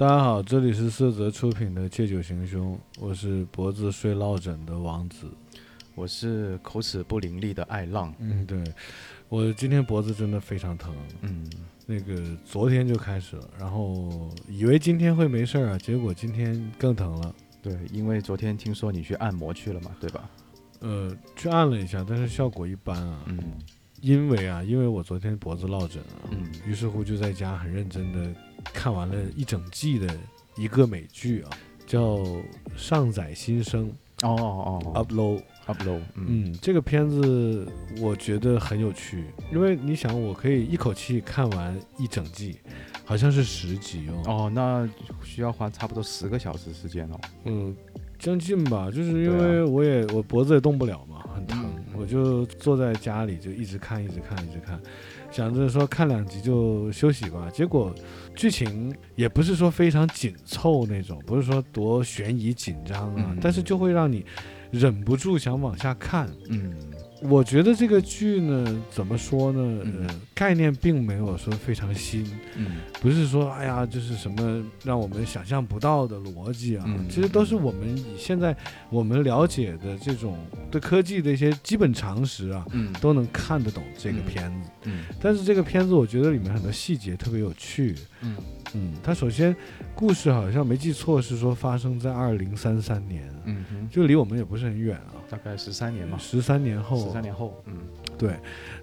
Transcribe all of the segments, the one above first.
大家好，这里是色泽出品的《借酒行凶》，我是脖子睡落枕的王子。我是口齿不伶俐的爱浪。嗯，对，我今天脖子真的非常疼，嗯，那个昨天就开始了，然后以为今天会没事儿啊，结果今天更疼了。对，因为昨天听说你去按摩去了嘛，对吧？呃，去按了一下，但是效果一般啊。嗯因为啊，因为我昨天脖子落枕啊，嗯于是乎就在家很认真的看完了一整季的一个美剧啊，叫《上载新生哦哦哦 Upload》。，upload，嗯嗯，这个片子我觉得很有趣，因为你想，我可以一口气看完一整季，好像是十集哦。哦，那需要花差不多十个小时时间哦。嗯，将近吧，就是因为我也我脖子也动不了嘛，很疼，嗯我就坐在家里就一直看，一直看，一直看，想着说看两集就休息吧。结果剧情也不是说非常紧凑那种，不是说多悬疑紧张啊，嗯但是就会让你忍不住想往下看。嗯我觉得这个剧呢，怎么说呢？嗯呃，概念并没有说非常新，嗯不是说哎呀，就是什么让我们想象不到的逻辑啊，嗯其实都是我们以现在我们了解的这种对科技的一些基本常识啊，嗯都能看得懂这个嗯片子。嗯但是这个片子我觉得里面很多细节特别有趣。嗯嗯，它首先故事好像没记错是说发生在二零三三年，嗯哼，就离我们也不是很远啊，大概十三年嘛，十三年后。啊，十三年后，嗯。对，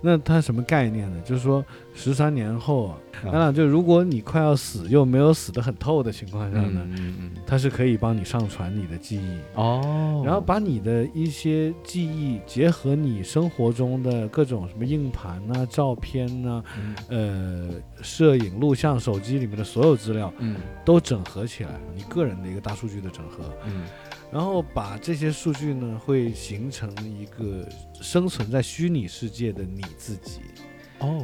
那它什么概念呢？就是说十三年后当然就如果你快要死又没有死得很透的情况下呢，它是可以帮你上传你的记忆，哦，然后把你的一些记忆结合你生活中的各种什么硬盘呐、照片呐、嗯。呃摄影、录像、手机里面的所有资料嗯。都整合起来，你个人的一个大数据的整合，嗯。然后把这些数据呢会形成一个生存在虚拟世界的你自己。哦，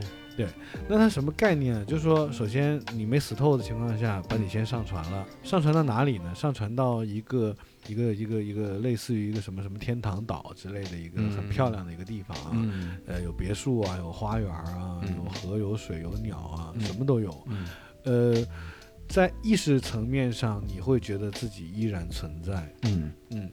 那它什么概念呢？就是说，首先你没死透的情况下，把你先上传了，上传到哪里呢？上传到一个一个一个一个类似于一个什么什么天堂岛之类的一个嗯很漂亮的一个地方啊，嗯呃，有别墅啊，有花园啊，嗯有河有水有鸟啊，嗯什么都有。嗯呃，在意识层面上，你会觉得自己依然存在。嗯嗯，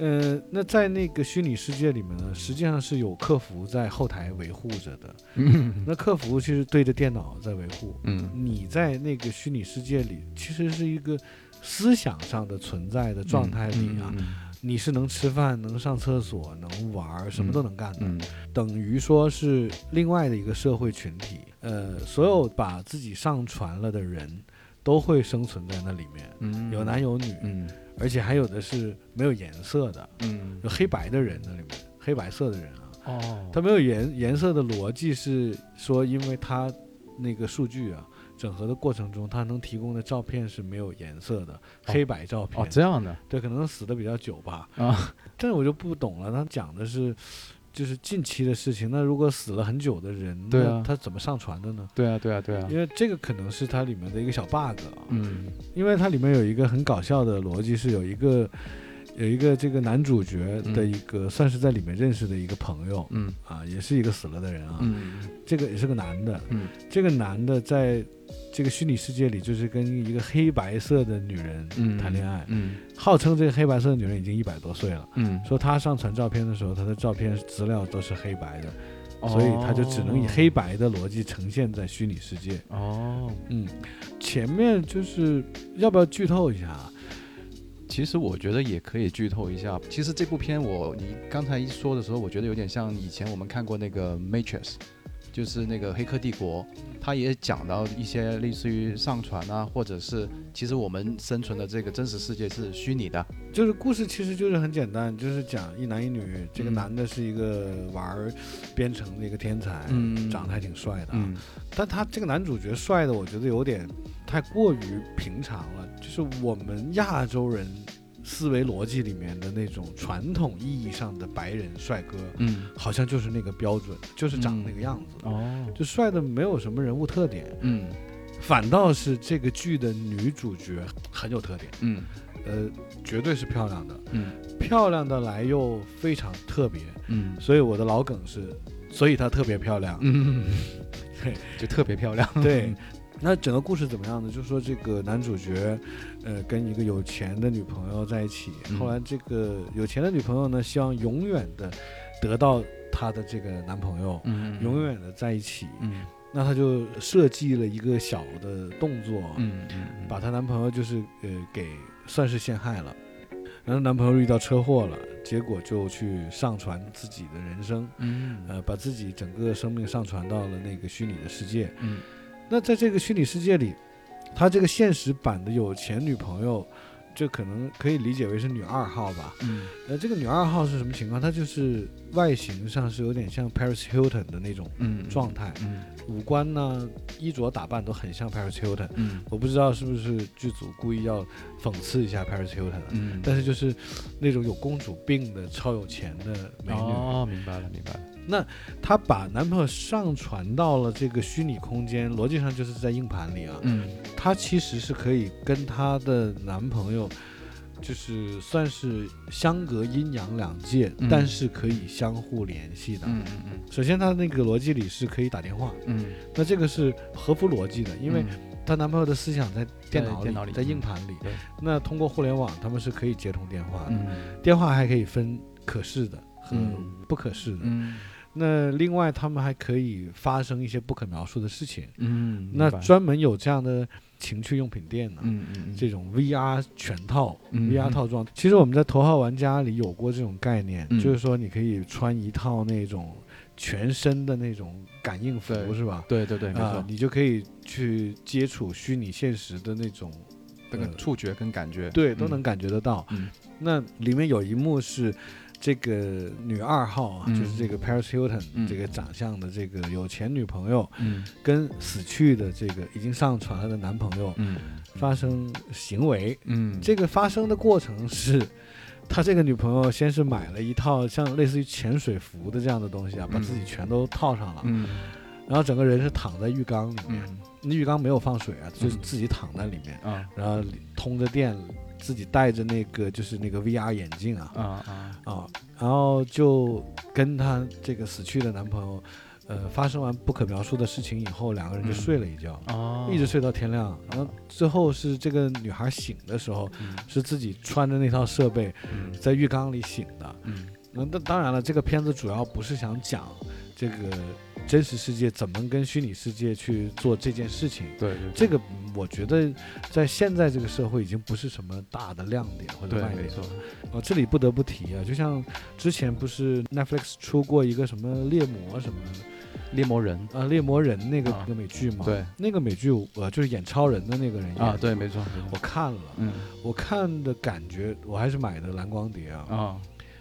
呃，那在那个虚拟世界里面呢，实际上是有客服在后台维护着的。嗯那客服其实对着电脑在维护，嗯你在那个虚拟世界里，其实是一个思想上的存在的状态里啊，嗯你是能吃饭、能上厕所、能玩，什么都能干的，嗯等于说是另外的一个社会群体。呃，所有把自己上传了的人，都会生存在那里面，嗯有男有女，嗯而且还有的是没有颜色的，嗯有黑白的人那里面，黑白色的人啊。哦，他没有颜颜色的逻辑是说，因为他那个数据啊整合的过程中，他能提供的照片是没有颜色的，黑白照片。哦这样的对，可能死的比较久吧。啊但是我就不懂了，他讲的是就是近期的事情。那如果死了很久的人，对啊那他怎么上传的呢？对啊对啊对啊因为这个可能是它里面的一个小 bug 啊。嗯因为它里面有一个很搞笑的逻辑，是有一个有一个这个男主角的一个、算是在里面认识的一个朋友嗯啊，也是一个死了的人啊。嗯这个也是个男的，嗯这个男的在这个虚拟世界里，就是跟一个黑白色的女人嗯谈恋爱，嗯号称这个黑白色的女人已经一百多岁了。嗯，说他上传照片的时候，他的照片资料都是黑白的，哦所以他就只能以黑白的逻辑呈现在虚拟世界。哦。嗯，前面就是要不要剧透一下啊？其实我觉得也可以剧透一下。其实这部片我你刚才一说的时候，我觉得有点像以前我们看过那个《Matrix》，就是那个《黑客帝国》，它也讲到一些类似于上传啊，或者是其实我们生存的这个真实世界是虚拟的。就是故事其实就是很简单，就是讲一男一女，这个嗯男的是一个玩编程的一个天才，嗯长得还挺帅的啊。嗯但他这个男主角帅的，我觉得有点太过于平常了，就是我们亚洲人思维逻辑里面的那种传统意义上的白人帅哥，嗯。好像就是那个标准，就是长那个样子，哦。就帅的没有什么人物特点，嗯。反倒是这个剧的女主角很有特点，嗯。呃，绝对是漂亮的，嗯。漂亮的来又非常特别，嗯。所以我的老梗是，所以她特别漂亮，嗯，对，就特别漂亮。对，那整个故事怎么样呢？就是说这个男主角，呃，跟一个有钱的女朋友在一起，嗯后来这个有钱的女朋友呢，希望永远的得到她的这个男朋友，嗯永远的在一起。嗯那她就设计了一个小的动作，嗯嗯嗯，把她男朋友就是呃给算是陷害了。然后男朋友遇到车祸了，结果就去上传自己的人生，嗯呃，把自己整个生命上传到了那个虚拟的世界。嗯那在这个虚拟世界里，他这个现实版的有钱女朋友，就可能可以理解为是女二号吧。嗯呃，这个女二号是什么情况？她就是外形上是有点像 Paris Hilton 的那种嗯状态，嗯五官呢、衣着打扮都很像 Paris Hilton。嗯我不知道是不是剧组故意要讽刺一下 Paris Hilton，、嗯，但是就是那种有公主病的超有钱的美女。哦，明白了明白了，她把男朋友上传到了这个虚拟空间，逻辑上就是在硬盘里啊。嗯。她其实是可以跟她的男朋友，就是算是相隔阴阳两界，嗯。但是可以相互联系的。嗯嗯首先，她那个逻辑里是可以打电话，嗯，那这个是合乎逻辑的，因为她男朋友的思想在电脑里，在硬盘里。对，那通过互联网，他们是可以接通电话的，嗯。电话还可以分可视的和嗯。不可视的。嗯那另外，他们还可以发生一些不可描述的事情。嗯，那专门有这样的情趣用品店呢。嗯嗯这种 VR 全套、嗯 VR 套装，其实我们在头号玩家里有过这种概念，嗯就是说你可以穿一套那种全身的那种感应服，是吧？对对对，没啊错，，你就可以去接触虚拟现实的那种，呃那个触觉跟感觉，对，都能感觉得到。嗯那里面有一幕是。这个女二号啊，嗯。就是这个 Paris Hilton、嗯。这个长相的这个有钱女朋友，嗯。跟死去的这个已经上船了的男朋友嗯。发生行为，嗯，这个发生的过程是，他这个女朋友先是买了一套像类似于潜水服的这样的东西啊，把嗯自己全都套上了，嗯。然后整个人是躺在浴缸里面，嗯。那浴缸没有放水啊，就是嗯自己躺在里面，啊。然后里通着电，自己戴着那个就是那个 VR 眼镜啊啊啊，啊，然后就跟她这个死去的男朋友。呃，发生完不可描述的事情以后，两个人就嗯睡了一觉，哦，一直睡到天亮。然后最后是这个女孩醒的时候，嗯是自己穿着那套设备嗯在浴缸里醒的。嗯那那当然了，这个片子主要不是想讲这个真实世界怎么跟虚拟世界去做这件事情。对对，这个嗯我觉得在现在这个社会已经不是什么大的亮点或者对卖点没错。了。哦，这里不得不提啊，就像之前不是 Netflix 出过一个什么猎魔什么猎魔人。啊猎魔人那个、啊。那个美剧嘛？对，那个美剧呃就是演超人的那个人啊，对，没错，我看了，嗯。我看的感觉，我还是买的蓝光碟啊。啊，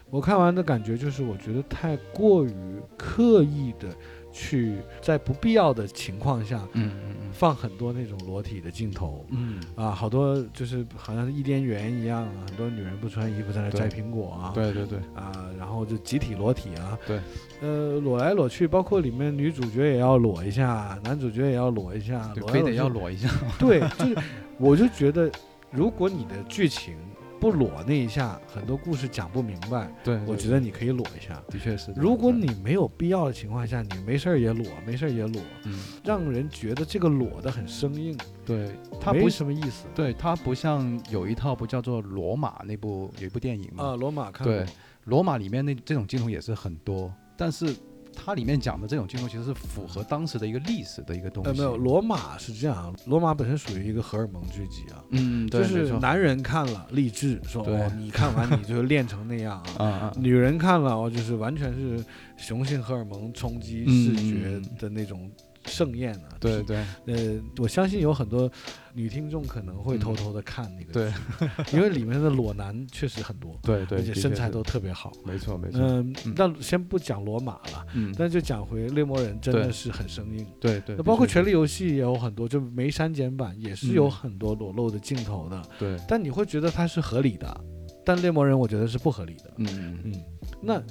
我看完的感觉就是，我觉得太过于刻意的去在不必要的情况下嗯嗯放很多那种裸体的镜头嗯。啊，好多就是好像是伊甸园一样啊，很多女人不穿衣服在那摘苹果啊，对对对，啊，然后就集体裸体啊，对，呃，裸来裸去，包括里面女主角也要裸一下，男主角也要裸一下，对非得要裸一下，对，就是我就觉得，如果你的剧情不裸那一下，很多故事讲不明白。对，我觉得你可以裸一下。的确是，如果你没有必要的情况下，你没事儿也裸，没事儿也裸，嗯，让人觉得这个裸的很生硬，对，它没不什么意思。对，它不像有一套不叫做《罗马》那部有一部电影嘛，啊，罗马看过对，罗马里面那这种镜头也是很多，但是它里面讲的这种镜头其实是符合当时的一个历史的一个东西。呃，没有，罗马是这样，罗马本身属于一个荷尔蒙聚集 啊，嗯，对，就是男人看了励志，说对哦，你看完你就练成那样啊。女人看了哦，就是完全是雄性荷尔蒙冲击嗯视觉的那种盛宴啊。对对呃，我相信有很多女听众可能会嗯。偷偷的看那个对，因为里面的裸男确实很多，对对，而且身材都特别好。没错没错，嗯嗯，那先不讲罗马了，嗯，但就讲回猎魔人，真的是很生硬。对对，那包括《权力游戏》也有很多，就没删减版也是有嗯很多裸露的镜头的，是对，但你会觉得它是合理的，但猎魔人我觉得是不合理的。嗯嗯嗯，那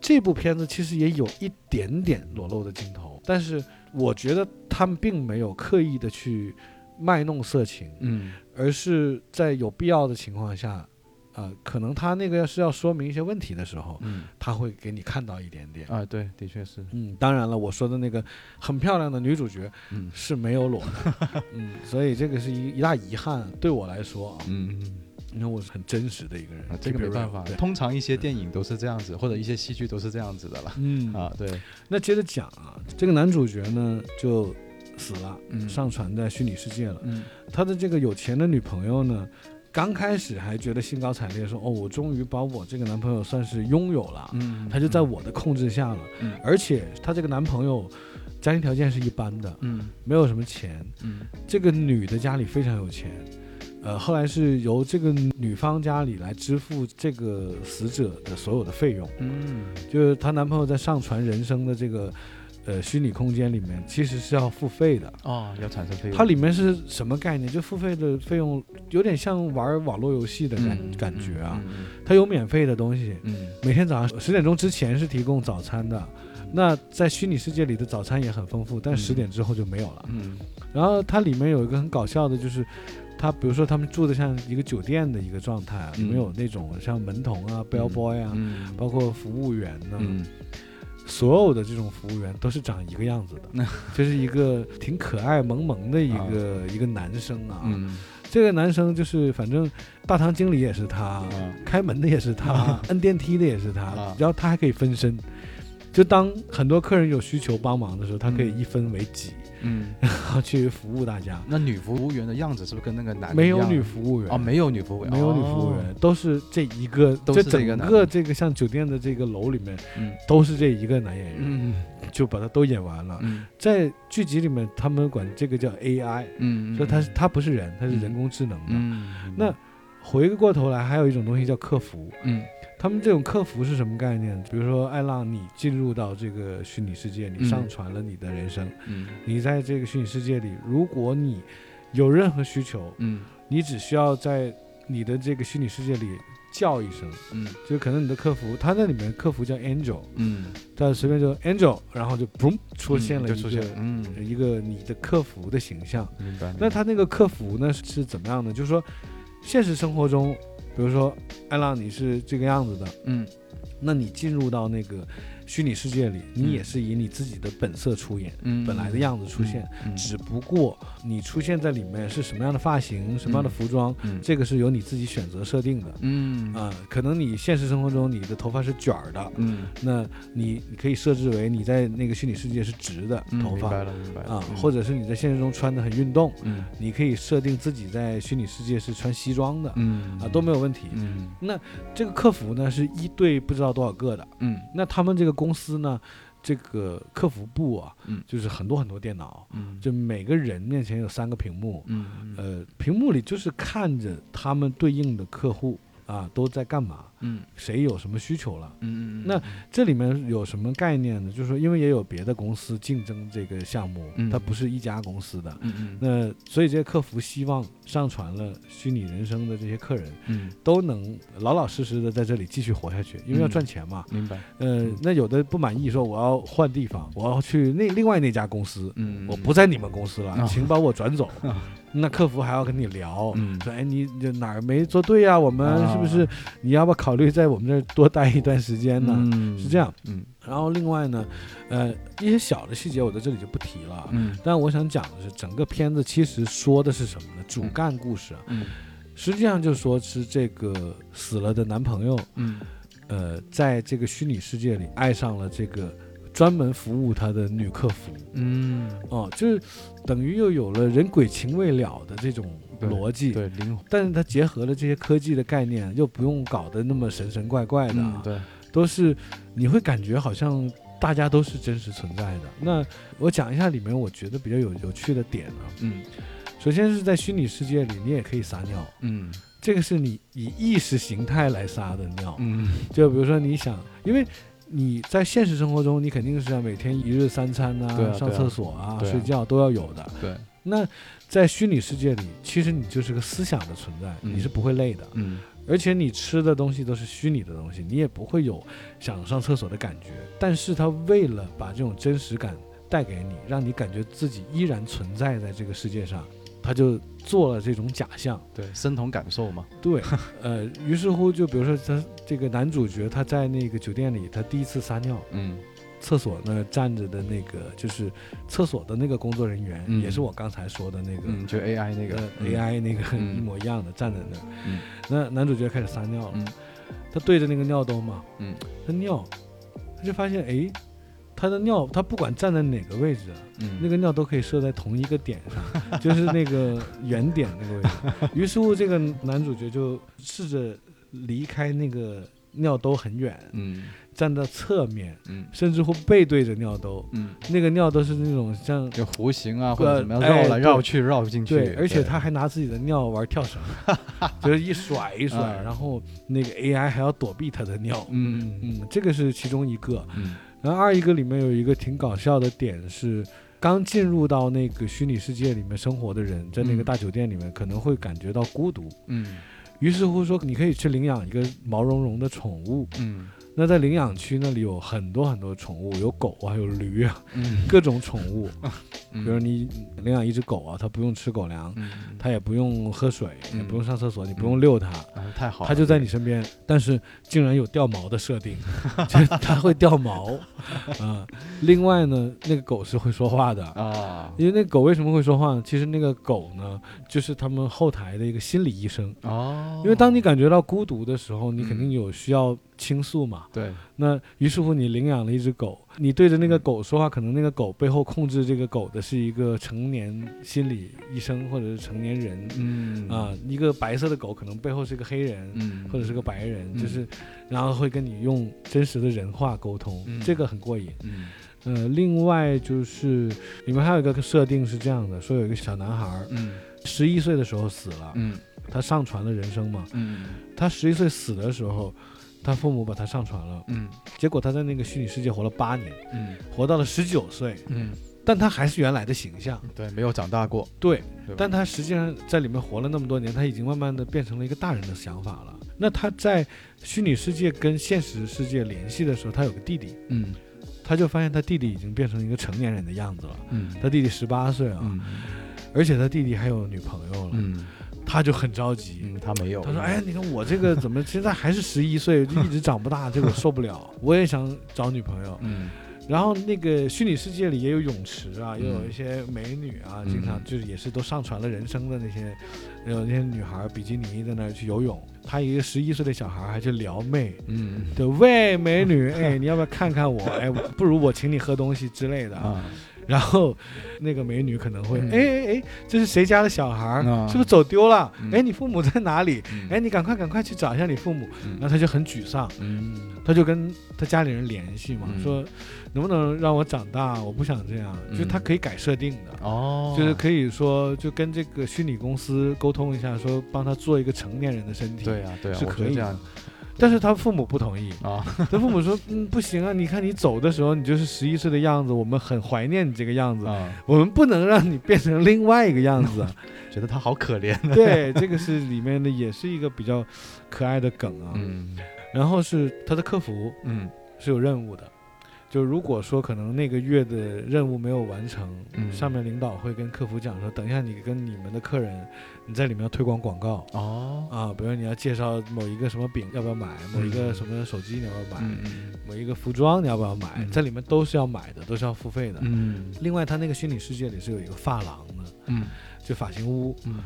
这部片子其实也有一点点裸露的镜头，但是我觉得他们并没有刻意的去卖弄色情，嗯。而是在有必要的情况下呃，可能他那个是要说明一些问题的时候，嗯。他会给你看到一点点。啊，对，的确是，嗯，当然了，我说的那个很漂亮的女主角嗯。是没有裸的，嗯，所以这个是一一大遗憾，对我来说啊，嗯嗯。因为我是很真实的一个人啊，，这个没办法对，通常一些电影都是这样子，或者一些戏剧都是这样子的了。嗯。啊，对，那接着讲啊，这个男主角呢就死了，嗯上传在虚拟世界了。嗯他的这个有钱的女朋友呢，刚开始还觉得兴高采烈，说：“哦，我终于把我这个男朋友算是拥有了，嗯，他就在我的控制下了。嗯而且他这个男朋友家庭条件是一般的，嗯没有什么钱。嗯这个女的家里非常有钱，呃，后来是由这个女方家里来支付这个死者的所有的费用。嗯就是她男朋友在上传人生的这个呃虚拟空间里面，其实是要付费的。哦，要产生费用，它里面是什么概念？就付费的费用有点像玩网络游戏的感、嗯感觉啊。，嗯它有免费的东西，嗯每天早上十点钟之前是提供早餐的。那在虚拟世界里的早餐也很丰富，但嗯十点之后就没有了。嗯然后它里面有一个很搞笑的，就是它比如说他们住的像一个酒店的一个状态啊，里面嗯有那种像门童啊、bell boy 啊，嗯包括服务员呢，嗯所有的这种服务员都是长一个样子的，就是一个挺可爱萌萌的一个、一个男生啊。嗯这个男生就是反正大堂经理也是他，啊开门的也是他，啊摁电梯的也是他，啊然后他还可以分身。就当很多客人有需求帮忙的时候，他可以嗯。一分为几，嗯，然后去服务大家。那女服务员的样子是不是跟那个男的一样？没有女服务员。哦，没有女服务员，没有女服务员，都是这一个，都就是整这个这个像酒店的这个楼里面嗯。都是这一个男演员，嗯。就把他都演完了。嗯。在剧集里面，他们管这个叫 AI，嗯，就他他不是人，他是嗯。人工智能的。嗯，那回过头来，还有一种东西叫客服。嗯他们这种客服是什么概念？比如说，艾浪，你进入到这个虚拟世界，你嗯上传了你的人生，嗯你在这个虚拟世界里，如果你有任何需求，嗯你只需要在你的这个虚拟世界里叫一声，嗯就可能你的客服，他在里面客服叫 Angel，嗯，他随便就 Angel，然后就嘣出现了一个、就出现，嗯，一个你的客服的形象。明白。那他那个客服呢是是怎么样的？就是说，现实生活中，比如说艾浪你是这个样子的，嗯。那你进入到那个虚拟世界里，你嗯。也是以你自己的本色出演，嗯，本来的样子出现，嗯，只不过你出现在里面是什么样的发型、什么样的服装，嗯这个是由你自己选择设定的。嗯。啊、可能你现实生活中你的头发是卷儿的，嗯那你你可以设置为你在那个虚拟世界是直的嗯头发明白了明白了啊，或者是你在现实中穿的很运动，嗯。你可以设定自己在虚拟世界是穿西装的嗯啊，都没有问题。嗯。那这个客服呢是一对不知道多少个的，嗯。那他们这个公司呢，这个客服部啊，嗯。就是很多很多电脑，嗯。就每个人面前有三个屏幕，嗯呃，屏幕里就是看着他们对应的客户啊都在干嘛，嗯。谁有什么需求了。嗯那这里面有什么概念呢？就是说，因为也有别的公司竞争这个项目，嗯。它不是一家公司的。嗯嗯。那所以这些客服希望上传了虚拟人生的这些客人嗯。都能老老实实的在这里继续活下去，因为要嗯。赚钱嘛。明白。呃，那有的不满意，说我要换地方，我要去那另外那家公司，嗯。我不在你们公司了，啊。请把我转走。那客服还要跟你聊，嗯。说哎你这哪儿没做对呀、我们啊。是不是你要不要考虑在我们这儿多待一段时间呢？嗯。是这样。嗯。然后另外呢，呃，一些小的细节我在这里就不提了。嗯。但我想讲的是，整个片子其实说的是什么呢？主干故事啊，嗯。实际上就说是这个死了的男朋友，嗯。呃，在这个虚拟世界里爱上了这个专门服务他的女客服。嗯。哦，就是等于又有了人鬼情未了的这种逻辑，对灵魂。但是它结合了这些科技的概念，又不用搞得那么神神怪怪的，啊，嗯对。都是你会感觉好像大家都是真实存在的。那我讲一下里面我觉得比较有有趣的点啊，嗯。首先是在虚拟世界里，你也可以撒尿，嗯。这个是你以意识形态来撒的尿，嗯。就比如说你想，因为。你在现实生活中，你肯定是要每天一日三餐呐、啊啊。上厕所啊、啊。睡觉都要有的。对。那在虚拟世界里，其实你就是个思想的存在，嗯。你是不会累的，嗯。而且你吃的东西都是虚拟的东西，你也不会有想上厕所的感觉。但是他为了把这种真实感带给你，让你感觉自己依然存在在这个世界上，他就做了这种假象。对，身同感受嘛。对，呃，于是乎就比如说他这个男主角他在那个酒店里，他第一次撒尿，嗯。厕所那站着的那个就是厕所的那个工作人员，嗯。也是我刚才说的那个。嗯，就 AI 那个。AI 那个嗯。一模一样的站在那那男主角开始撒尿了，嗯。他对着那个尿兜嘛，嗯。他尿，他就发现哎，他的尿他不管站在哪个位置那个尿都可以射在同一个点上，就是那个原点那个位置。于是乎，这个男主角就试着离开那个尿兜很远，嗯站到侧面，嗯甚至乎背对着尿兜。嗯，那个尿都是那种像就弧形啊或者呃怎么样绕来绕去绕进去。对，而且他还拿自己的尿玩跳绳，就是一甩一甩，嗯然后那个 AI 还要躲避他的尿。嗯嗯嗯，这个是其中一个。嗯然后二一个里面有一个挺搞笑的点是，刚进入到那个虚拟世界里面生活的人，在那个嗯大酒店里面可能会感觉到孤独。嗯于是乎说，你可以去领养一个毛茸茸的宠物。嗯那在领养区那里有很多很多宠物，有狗啊，有驴啊，嗯，各种宠物。比比如你领养一只狗啊，它不用吃狗粮，嗯它也不用喝水，也嗯不用上厕所，你不用遛它，啊太好了，它就在你身边。但是竟然有掉毛的设定，就是它会掉毛 啊。另外呢，那个狗是会说话的。啊因为那狗为什么会说话呢？其实那个狗呢，就是他们后台的一个心理医生。哦，因为当你感觉到孤独的时候，你肯嗯定有需要倾诉嘛。对。那于是乎，你领养了一只狗，你对着那个狗说话，可能那个狗背后控制这个狗的是一个成年心理医生或者是成年人。嗯。啊。一个白色的狗可能背后是个黑人，嗯。或者是个白人，嗯。就是然后会跟你用真实的人话沟通，嗯。这个很过瘾。嗯。呃，另外就是里面还有一个设定是这样的，说有一个小男孩嗯。十一岁的时候死了，嗯。他上传了人生嘛，嗯。他十一岁死的时候，他父母把他上传了，嗯。结果他在那个虚拟世界活了八年，嗯。活到了十九岁，嗯，但他还是原来的形象，对，没有长大过，对，对但他实际上在里面活了那么多年，他已经慢慢的变成了一个大人的想法了。那他在虚拟世界跟现实世界联系的时候，他有个弟弟，嗯。他就发现他弟弟已经变成一个成年人的样子了。嗯。他弟弟十八岁啊，嗯。而且他弟弟还有女朋友了，嗯他就很着急。嗯，他没有，他说：“哎，你看我这个怎么 现在还是十一岁，就一直 长不大，这个我受不了。我也想找女朋友。嗯然后那个虚拟世界里也有泳池啊，嗯也有一些美女啊，嗯经常就是也是都上传了人生的那些，有那些女孩比基尼在那儿去游泳。他一个十一岁的小孩还去撩妹，嗯对，喂，美女，哎，你要不要看看我？哎，不如我请你喝东西之类的。啊然后那个美女可能会，嗯哎哎哎，这是谁家的小孩儿？啊是不是走丢了？嗯哎，你父母在哪里？嗯哎，你赶快赶快去找一下你父母。嗯然后他就很沮丧，嗯他就跟他家里人联系嘛，嗯说能不能让我长大？我不想这样，就是他嗯可以改设定的。哦，就是可以说，就跟这个虚拟公司沟通一下，说帮他做一个成年人的身体。对呀对呀，是可以的但是他父母不同意，啊，他父母说，嗯，不行啊，你看你走的时候，你就是十一岁的样子，我们很怀念你这个样子，啊，我们不能让你变成另外一个样子啊。觉得他好可怜，对，这个是里面的，也是一个比较可爱的梗啊。嗯然后是他的客服嗯是有任务的，就如果说可能那个月的任务没有完成，嗯上面领导会跟客服讲说，等一下你跟你们的客人，你在里面要推广广告。哦，啊，比如你要介绍某一个什么饼要不要买，某一个嗯什么手机你要不要买，某一个服装你要不要买，嗯。在里面都是要买的，都是要付费的。嗯。另外，它那个虚拟世界里是有一个发廊的，嗯。就发型屋，嗯。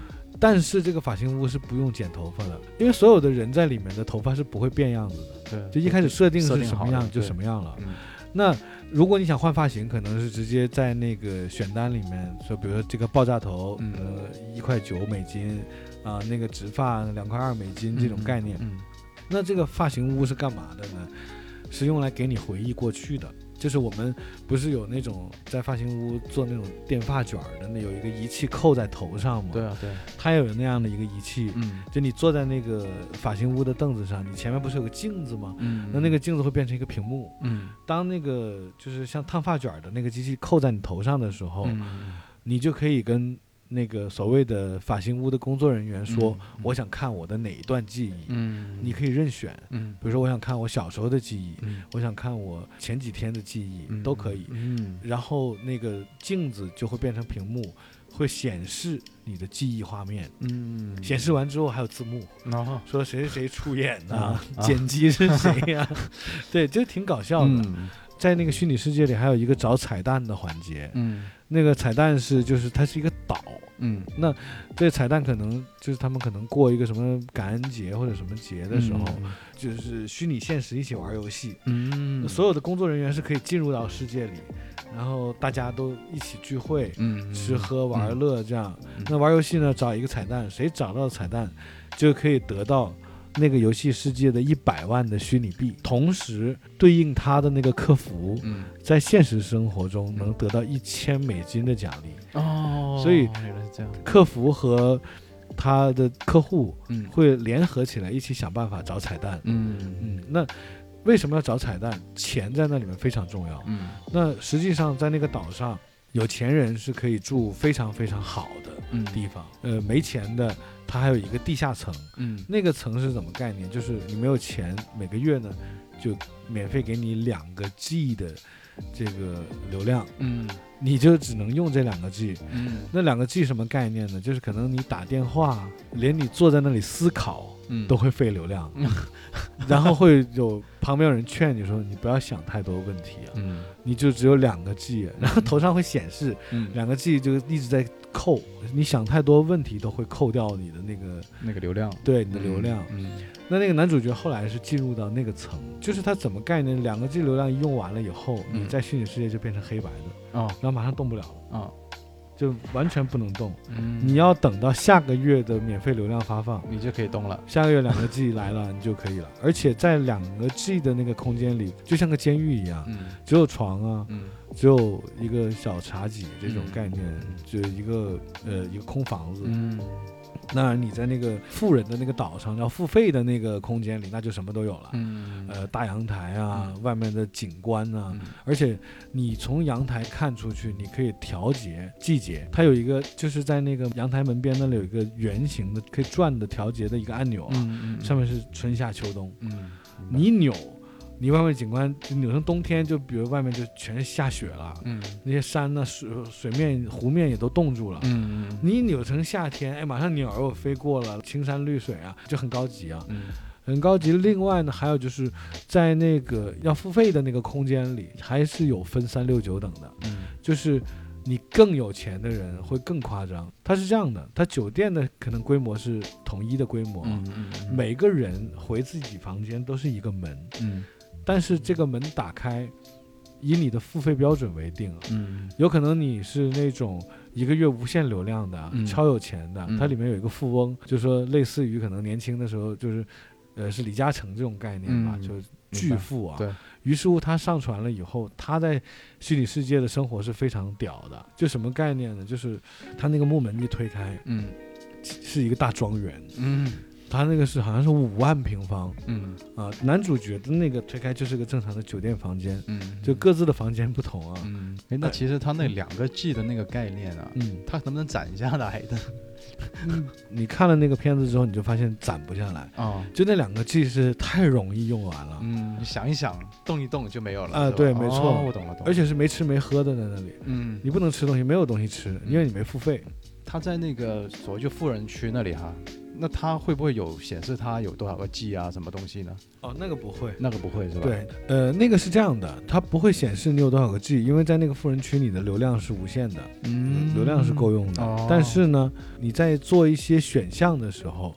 但是这个发型屋是不用剪头发的，因为所有的人在里面的头发是不会变样子的，对，就一开始设定是什么样就什么样了。嗯那如果你想换发型，可能是直接在那个选单里面说，比如说这个爆炸头，嗯呃，一块九美金，啊、那个直发两块二美金这种概念。嗯那这个发型屋是干嘛的呢？是用来给你回忆过去的。就是我们不是有那种在发型屋做那种电发卷儿的，那有一个仪器扣在头上吗？对，啊对，它也有那样的一个仪器。嗯就你坐在那个发型屋的凳子上，你前面不是有个镜子吗？嗯那那个镜子会变成一个屏幕。嗯当那个就是像烫发卷儿的那个机器扣在你头上的时候，嗯你就可以跟那个所谓的发型屋的工作人员说，嗯我想看我的哪一段记忆，嗯你可以任选。嗯。比如说，我想看我小时候的记忆，嗯。我想看我前几天的记忆，嗯都可以。嗯。然后那个镜子就会变成屏幕，会显示你的记忆画面，嗯，显示完之后还有字幕，然后说谁谁谁出演的，啊啊。剪辑是谁呀、对，就挺搞笑的。嗯在那个虚拟世界里，还有一个找彩蛋的环节，嗯那个彩蛋是就是它是一个岛，嗯。这彩蛋可能就是他们可能过一个什么感恩节或者什么节的时候，就是虚拟现实一起玩游戏，嗯，所有的工作人员是可以进入到世界里，然后大家都一起聚会。嗯吃喝玩乐这样，嗯。那玩游戏呢，找一个彩蛋，谁找到彩蛋，就可以得到那个游戏世界的一百万的虚拟币，同时对应他的那个客服，嗯在现实生活中能得到一千美金的奖励。哦，所以客服和他的客户嗯会联合起来，一起想办法找彩蛋。嗯嗯，那为什么要找彩蛋？钱在那里面非常重要。嗯那实际上在那个岛上，有钱人是可以住非常非常好的嗯地方，呃，没钱的他还有一个地下层。嗯那个层是怎么概念？就是你没有钱，每个月呢就免费给你两个 G 的这个流量，嗯你就只能用这两个 G。嗯那两个 G 什么概念呢？就是可能你打电话，连你坐在那里思考嗯。都会费流量，嗯。然后会有旁边有人劝你说你不要想太多问题啊，嗯。你就只有两个 G，然后头上会显示嗯。两个 G 就一直在扣，你想太多问题都会扣掉你的那个那个流量。对你的流量。嗯那那个男主角后来是进入到那个层，就是他怎么概念？两个 G 流量一用完了以后，嗯。你在虚拟世界就变成黑白的，哦。然后马上动不了了，啊就完全不能动。嗯。你要等到下个月的免费流量发放，你就可以动了。下个月两个 G 来了，你就可以了。而且在两个 G 的那个空间里，就像个监狱一样，嗯。只有床啊，嗯。只有一个小茶几这种嗯。概念，就一个呃一个空房子。嗯那你在那个富人的那个岛上要付费的那个空间里，那就什么都有了。嗯呃，大阳台啊，外面的景观啊，嗯而且你从阳台看出去，你可以调节季节。它有一个就是在那个阳台门边那里有一个圆形的可以转的调节的一个按钮啊，上面是春夏秋冬。嗯你扭，你外面景观就扭成冬天，就比如外面就全是下雪了，嗯那些山呢、水水面、湖面也都冻住了。嗯你一扭成夏天，哎，马上鸟儿又飞过了，青山绿水啊，就很高级啊。嗯很高级。另外呢，还有就是在那个要付费的那个空间里，还是有分三六九等的，嗯就是你更有钱的人会更夸张。它是这样的，它酒店的可能规模是统一的规模，嗯嗯每个人回自己房间都是一个门，嗯但是这个门打开。以你的付费标准为定啊，嗯。有可能你是那种一个月无限流量的，嗯。超有钱的，嗯。它里面有一个富翁，就说类似于可能年轻的时候就是，呃，是李嘉诚这种概念吧，嗯。就是巨富啊。对。于是乎他上传了以后，他在虚拟世界的生活是非常屌的。就什么概念呢？就是他那个木门一推开，嗯。是一个大庄园，嗯他那个是好像是五万平方嗯啊。男主角的那个推开就是个正常的酒店房间，嗯就各自的房间不同啊。嗯哎，那其实他那两个 G 的那个概念啊，嗯，他能不能攒下来的？你看了那个片子之后，你就发现攒不下来。哦，就那两个 G 是太容易用完了，嗯，你想一想，动一动就没有了。啊对没错哦我懂了，懂了。而且是没吃没喝的在那里，嗯，你不能吃东西，没有东西吃，因为你没付费。他在那个所谓就富人区那里哈，那它会不会有显示它有多少个 G 啊，什么东西呢？哦，那个不会。那个不会是吧？，对，呃，那个是这样的，它不会显示你有多少个 G，因为在那个富人区，你的流量是无限的，嗯，流量是够用的。哦但是呢，你在做一些选项的时候，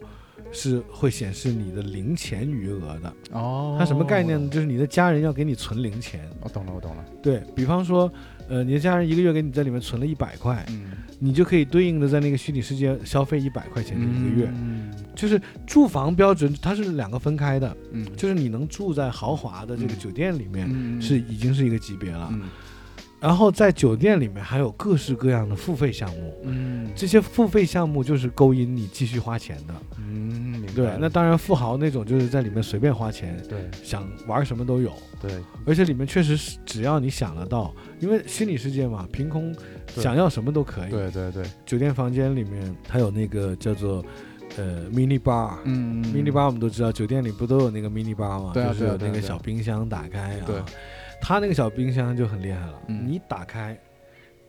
是会显示你的零钱余额的。哦，它什么概念呢？就是你的家人要给你存零钱。我懂了，我懂了。对比方说，呃，你的家人一个月给你在里面存了一百块，嗯，你就可以对应的在那个虚拟世界消费一百块钱这一个月。嗯就是住房标准，它是两个分开的，嗯，就是你能住在豪华的这个嗯酒店里面，嗯是已经是一个级别了。嗯然后在酒店里面还有各式各样的付费项目，嗯这些付费项目就是勾引你继续花钱的。嗯，对，那当然富豪那种就是在里面随便花钱，对想玩什么都有。对而且里面确实是只要你想得到，因为虚拟世界嘛，凭空想要什么都可以。对对对，酒店房间里面它有那个叫做呃 mini bar。嗯 mini bar 我们都知道，酒店里不都有那个 mini bar 吗？对啊就是有那个小冰箱打开啊。对，它那个小冰箱就很厉害了，嗯。你打开，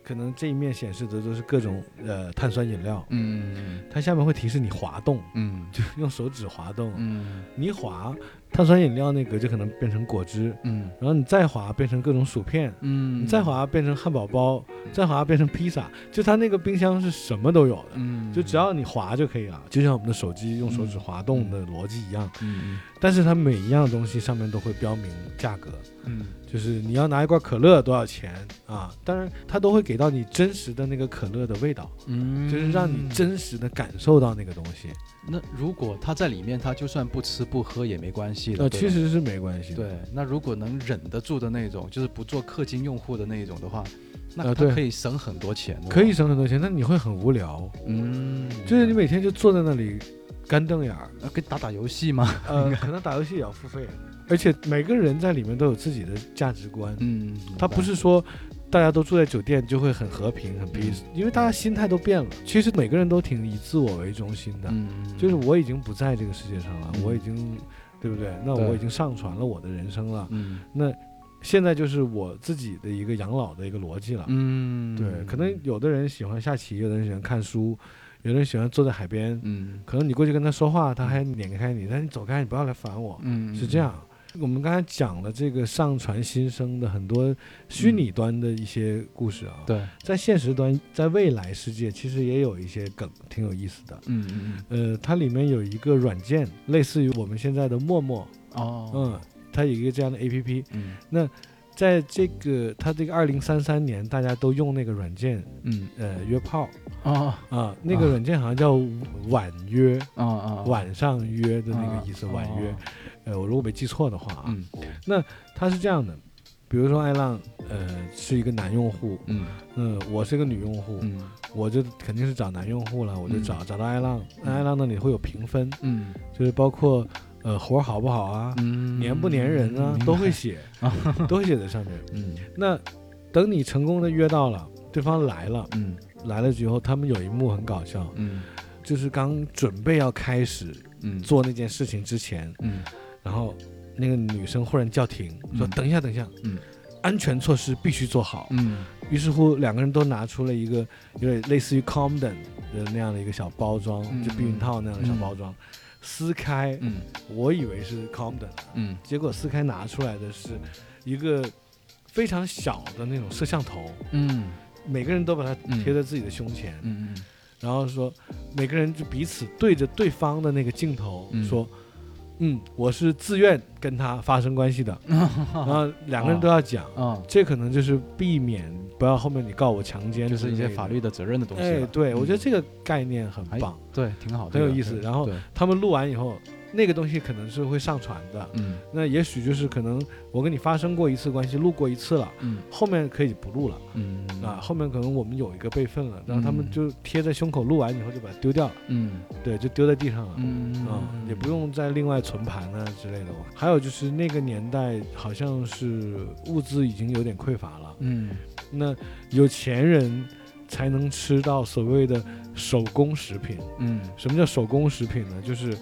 可能这一面显示的都是各种呃碳酸饮料，嗯。它下面会提示你滑动，嗯。就用手指滑动，嗯。你一滑，碳酸饮料那个就可能变成果汁，嗯。然后你再滑变成各种薯片，嗯。你再滑变成汉堡包，再滑变成披萨，就它那个冰箱是什么都有的。嗯，就只要你滑就可以了，就像我们的手机用手指滑动的逻辑一样。嗯但是它每一样东西上面都会标明价格，嗯就是你要拿一罐可乐多少钱啊？当然，它都会给到你真实的那个可乐的味道，嗯，就是让你真实的感受到那个东西。那如果他在里面，他就算不吃不喝也没关系的。呃，其实是没关系的。对，那如果能忍得住的那种，就是不做氪金用户的那一种的话，那他呃对可以省很多钱的。可以，省很多钱，那你会很无聊，嗯，就是你每天就坐在那里干瞪眼儿，呃可以打打游戏吗？呃，可能打游戏也要付费，而且每个人在里面都有自己的价值观，嗯，他不是说大家都住在酒店就会很和平、很 peace，因为大家心态都变了。其实每个人都挺以自我为中心的，嗯，就是我已经不在这个世界上了，嗯。我已经，对不对？那我已经上传了我的人生了，嗯。那现在就是我自己的一个养老的一个逻辑了。嗯，对，可能有的人喜欢下棋，有的人喜欢看书，有的人喜欢坐在海边。嗯。可能你过去跟他说话，他还撵开你，但你走开，你不要来烦我，嗯是这样。我们刚才讲了这个上传新生的很多虚拟端的一些故事啊，对，在现实端，在未来世界其实也有一些梗，挺有意思的。嗯嗯嗯，呃，它里面有一个软件，类似于我们现在的陌陌，哦，嗯，它有一个这样的 A P P。嗯。那在这个它这个二零三三年，大家都用那个软件，嗯。呃，约炮哦啊，那个软件好像叫晚约，啊啊，晚上约的那啊个意思，晚约。哦。呃，我如果没记错的话啊，嗯。它是这样的，比如说艾浪，呃，是一个男用户，嗯。嗯，我是个女用户，嗯。我就肯定是找男用户了，我就嗯找、找到艾浪，那艾浪那里会有评分，嗯。就是包括呃活儿好不好啊，嗯，粘不粘人啊，都会写，都会写在上面。嗯。那等你成功的约到了，对方来了，嗯来了之后，他们有一幕很搞笑，嗯。就是刚准备要开始嗯。做那件事情之前，嗯。然后那个女生忽然叫停，说嗯等一下，等一下，嗯，安全措施必须做好。嗯。于是乎，两个人都拿出了一个有点类似于 Condom 的那样的一个小包装，嗯。就避孕套那样的小包装。撕开，嗯。我以为是 Condom，嗯。结果撕开拿出来的是一个非常小的那种摄像头，嗯每个人都把它嗯贴在自己的胸前，嗯然后说每个人就彼此对着对方的那个镜头嗯。说。嗯，我是自愿跟他发生关系的，然后两个人都要讲，啊，这可能就是避免不要后面你告我强奸，就是一些法律的责任的东西哎，对，我觉得嗯。这个概念很哎棒，对，挺好，很有意思。然后他们录完以后，那个东西可能是会上传的，嗯。那也许就是可能我跟你发生过一次关系，录过一次了，嗯。后面可以不录了。嗯。啊，后面可能我们有一个备份了，然后他们嗯。就贴在胸口，录完以后就把它丢掉了，嗯。对，就丢在地上了。嗯。啊、也不用再另外存盘啊之类的。还有就是那个年代好像是物资已经有点匮乏了，嗯。那有钱人才能吃到所谓的手工食品。嗯。什么叫手工食品呢？就是，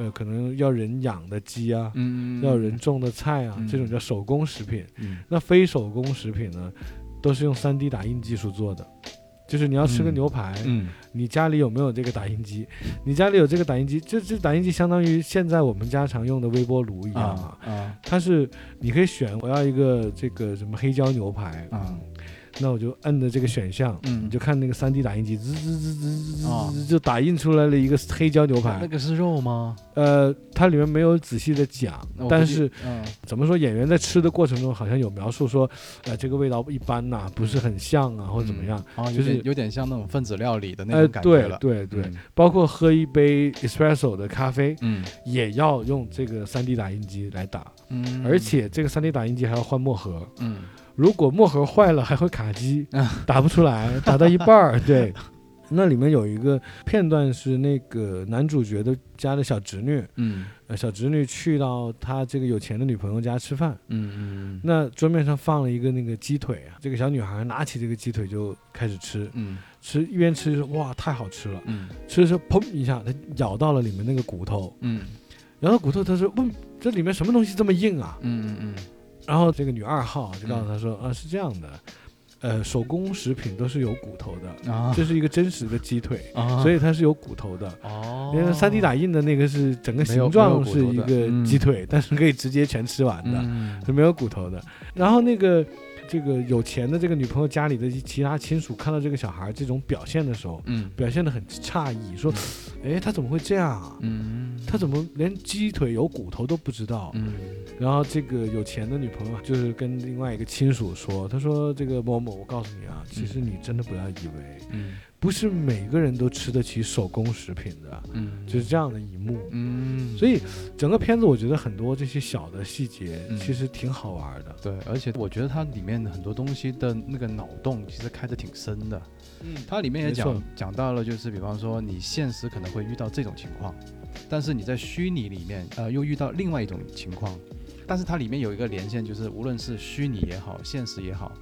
呃，可能要人养的鸡啊，嗯要人种的菜啊，嗯这种叫手工食品。嗯那非手工食品呢，都是用 3D 打印技术做的。就是你要吃个嗯牛排，嗯你家里有没有这个打印机？你家里有这个打印机，这这打印机相当于现在我们家常用的微波炉一样啊。啊啊它是你可以选我要一个这个什么黑椒牛排，啊那我就摁着这个选项，嗯你就看那个 3D 打印机滋滋滋滋滋就打印出来了一个黑椒牛排。那个是肉吗？呃，它里面没有仔细的讲但是嗯怎么说，演员在吃的过程中好像有描述说，呃，这个味道一般呐、不是很像啊，或者怎么样。啊，就是点有点像那种分子料理的那呃，种感觉对了。对对，嗯包括喝一杯 espresso 的咖啡，嗯也要用这个 3D 打印机来打，嗯，而且这个 3D 打印机还要换墨盒，嗯如果墨盒坏了还会卡机啊，打不出来，打到一半儿，对。那里面有一个片段是那个男主角的家的小侄女，嗯。呃，小侄女去到他这个有钱的女朋友家吃饭，嗯嗯那桌面上放了一个那个鸡腿啊，这个小女孩拿起这个鸡腿就开始吃，嗯。吃一边吃就说哇太好吃了，嗯。吃的时候砰一下，她咬到了里面那个骨头，嗯。咬到骨头，她说问这里面什么东西这么硬啊？嗯嗯嗯然后这个女二号就告诉他说、啊是这样的，呃，手工食品都是有骨头的，啊这是一个真实的鸡腿，啊所以它是有骨头的。哦因为三 D 打印的那个是整个形状是一个嗯鸡腿，但是可以直接全吃完的，嗯是没有骨头的。然后那个这个有钱的这个女朋友家里的其他亲属看到这个小孩这种表现的时候，嗯。表现得很诧异，说：“哎，他怎么会这样啊？嗯。他怎么连鸡腿有骨头都不知道？”嗯。然后这个有钱的女朋友啊就是跟另外一个亲属说：“他说这个某某，我告诉你啊，其实你真的不要以为，嗯不是每个人都吃得起手工食品的，嗯就是这样的一幕。”嗯，所以整个片子，我觉得很多这些小的细节嗯其实挺好玩的。对，而且我觉得它里面很多东西的那个脑洞其实开得挺深的。嗯，它里面也讲讲到了，就是比方说你现实可能会遇到这种情况，但是你在虚拟里面，呃，又遇到另外一种情况。但是它里面有一个连线，就是无论是虚拟也好，现实也好，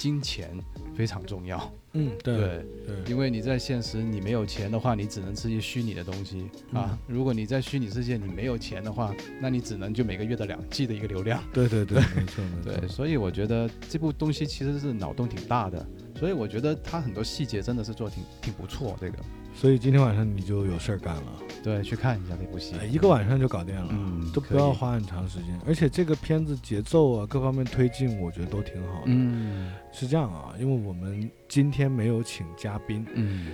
金钱非常重要。嗯，对对，对因为你在现实你没有钱的话，你只能吃一些虚拟的东西啊。如果你在虚拟世界你没有钱的话，那你只能就每个月的两 G 的一个流量。对对对，没错没错。对，所以我觉得这部东西其实是脑洞挺大的，所以我觉得它很多细节真的是做挺挺不错。这个，所以今天晚上你就有事儿干了，对，去看一下那部戏哎，一个晚上就搞定了。嗯，都不要花很长时间，而且这个片子节奏啊，各方面推进，我觉得都挺好的。嗯是这样啊，因为我们今天没有请嘉宾，嗯，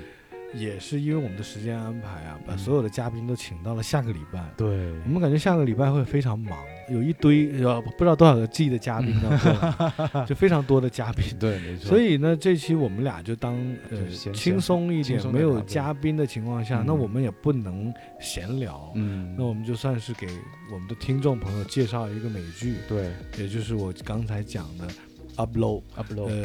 也是因为我们的时间安排啊，把嗯所有的嘉宾都请到了下个礼拜。对我们感觉下个礼拜会非常忙，有一堆呃不知道多少个 G 的嘉宾 就非常多的嘉宾。对，没错。所以呢，这期我们俩就当轻松一点，没有嘉宾的情况下，嗯那我们也不能闲聊。嗯，那我们就算是给我们的听众朋友介绍一个美剧，对也就是我刚才讲的 Upload，upload，呃，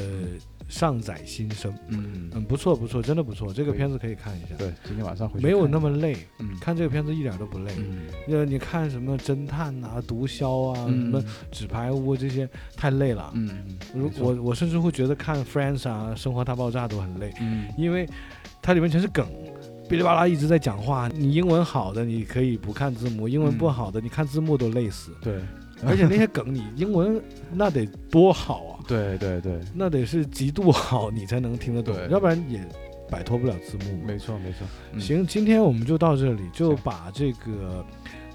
上载新生，嗯。嗯，不错不错，真的不错，这个片子可以看一下，对，今天晚上回去没有那么累，嗯。看这个片子一点都不累。嗯。呃，你看什么侦探啊、毒枭啊、什嗯么纸牌屋这些太累了。嗯，如我我甚至会觉得看 Friends 啊、生活大爆炸都很累，嗯。因为它里面全是梗，哔哩吧啦一直在讲话。你英文好的你可以不看字幕，英文不嗯好的你看字幕都累死。对而且那些梗你英文那得多好啊，对对对，那得是极度好你才能听得懂，要不然也摆脱不了字幕。没错没错。嗯，行，今天我们就到这里，就把这个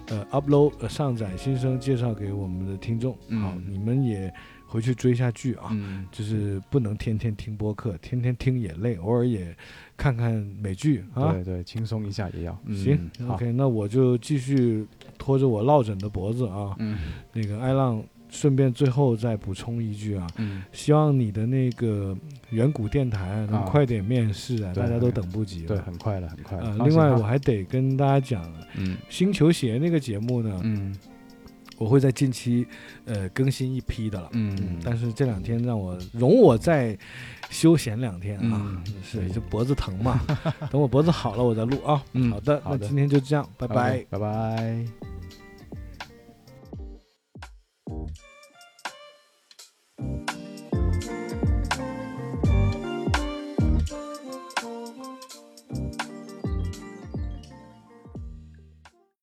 呃 upload 呃上载新生介绍给我们的听众。嗯好，你们也回去追一下剧啊。嗯就是不能天天听播客，天天听也累，偶尔也看看美剧啊。对对，轻松一下也要。嗯行好，，OK，那我就继续拖着我落枕的脖子啊。嗯那个艾浪，顺便最后再补充一句啊，嗯，希望你的那个远古电台能啊快点面试啊，对大家都等不及了。对，很快了，很快了。呃，放心哈另外我还得跟大家讲，嗯星球鞋那个节目呢，嗯我会在近期呃更新一批的了，嗯，但是这两天让我容我再休闲两天啊，是，就脖子疼嘛，等我脖子好了我再录啊。好的，那今天就这样，拜拜，拜拜。